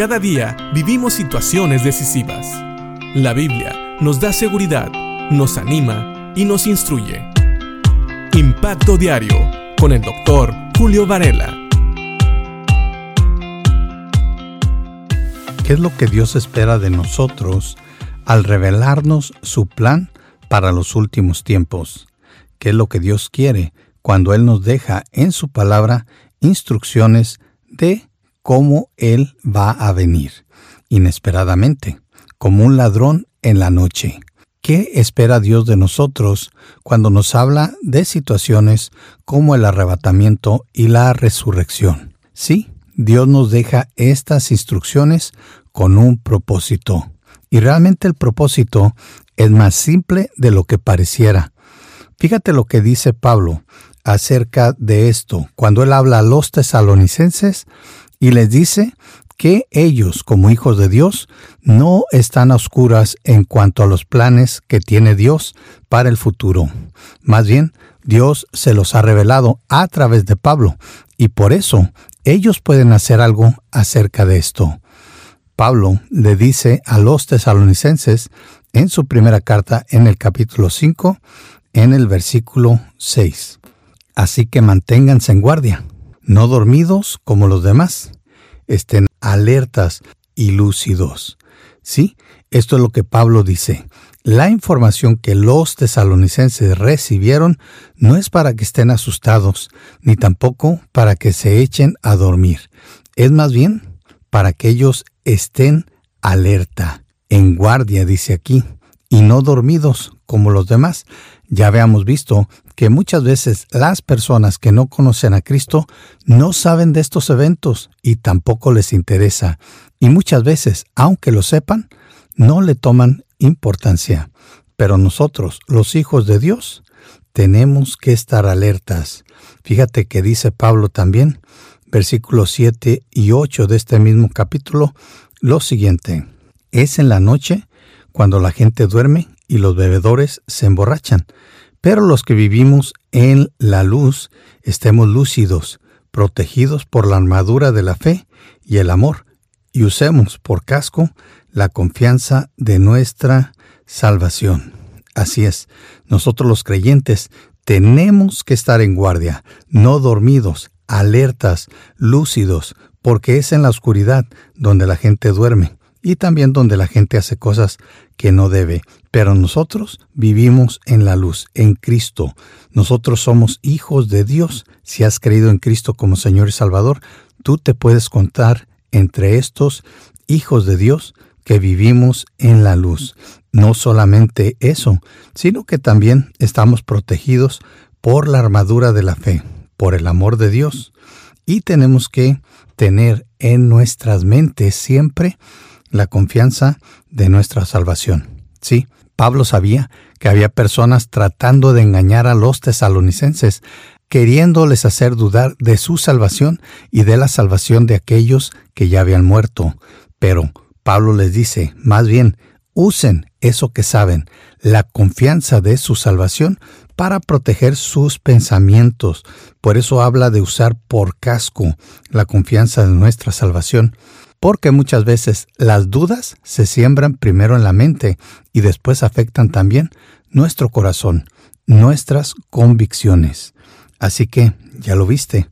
Cada día vivimos situaciones decisivas. La Biblia nos da seguridad, nos anima y nos instruye. Impacto Diario con el doctor Julio Varela. ¿Qué es lo que Dios espera de nosotros al revelarnos su plan para los últimos tiempos? ¿Qué es lo que Dios quiere cuando Él nos deja en su palabra instrucciones de cómo Él va a venir, inesperadamente, como un ladrón en la noche. ¿Qué espera Dios de nosotros cuando nos habla de situaciones como el arrebatamiento y la resurrección? Sí, Dios nos deja estas instrucciones con un propósito. Y realmente el propósito es más simple de lo que pareciera. Fíjate lo que dice Pablo acerca de esto cuando él habla a los tesalonicenses y les dice que ellos, como hijos de Dios, no están a oscuras en cuanto a los planes que tiene Dios para el futuro. Más bien, Dios se los ha revelado a través de Pablo, y por eso ellos pueden hacer algo acerca de esto. Pablo le dice a los tesalonicenses en su primera carta en el capítulo 5, en el versículo 6. Así que manténganse en guardia no dormidos como los demás, estén alertas y lúcidos. Sí, esto es lo que Pablo dice. La información que los tesalonicenses recibieron no es para que estén asustados, ni tampoco para que se echen a dormir. Es más bien para que ellos estén alerta, en guardia, dice aquí, y no dormidos como los demás. Ya habíamos visto que muchas veces las personas que no conocen a Cristo no saben de estos eventos y tampoco les interesa. Y muchas veces, aunque lo sepan, no le toman importancia. Pero nosotros, los hijos de Dios, tenemos que estar alertas. Fíjate que dice Pablo también, versículos 7 y 8 de este mismo capítulo, lo siguiente. Es en la noche cuando la gente duerme y los bebedores se emborrachan pero los que vivimos en la luz estemos lúcidos, protegidos por la armadura de la fe y el amor, y usemos por casco la confianza de nuestra salvación. Así es, nosotros los creyentes tenemos que estar en guardia, no dormidos, alertas, lúcidos, porque es en la oscuridad donde la gente duerme y también donde la gente hace cosas que no debe. Pero nosotros vivimos en la luz, en Cristo. Nosotros somos hijos de Dios. Si has creído en Cristo como Señor y Salvador, tú te puedes contar entre estos hijos de Dios que vivimos en la luz. No solamente eso, sino que también estamos protegidos por la armadura de la fe, por el amor de Dios. Y tenemos que tener en nuestras mentes siempre la confianza de nuestra salvación. Sí, Pablo sabía que había personas tratando de engañar a los tesalonicenses, queriéndoles hacer dudar de su salvación y de la salvación de aquellos que ya habían muerto. Pero Pablo les dice, más bien, usen eso que saben, la confianza de su salvación, para proteger sus pensamientos. Por eso habla de usar por casco la confianza de nuestra salvación porque muchas veces las dudas se siembran primero en la mente y después afectan también nuestro corazón, nuestras convicciones. Así que, ya lo viste,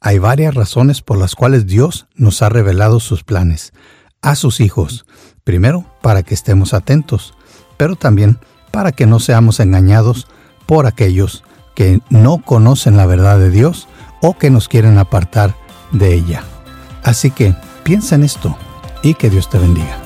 hay varias razones por las cuales Dios nos ha revelado sus planes a sus hijos. Primero, para que estemos atentos, pero también para que no seamos engañados por aquellos que no conocen la verdad de Dios o que nos quieren apartar de ella. Así que Piensa en esto y que Dios te bendiga.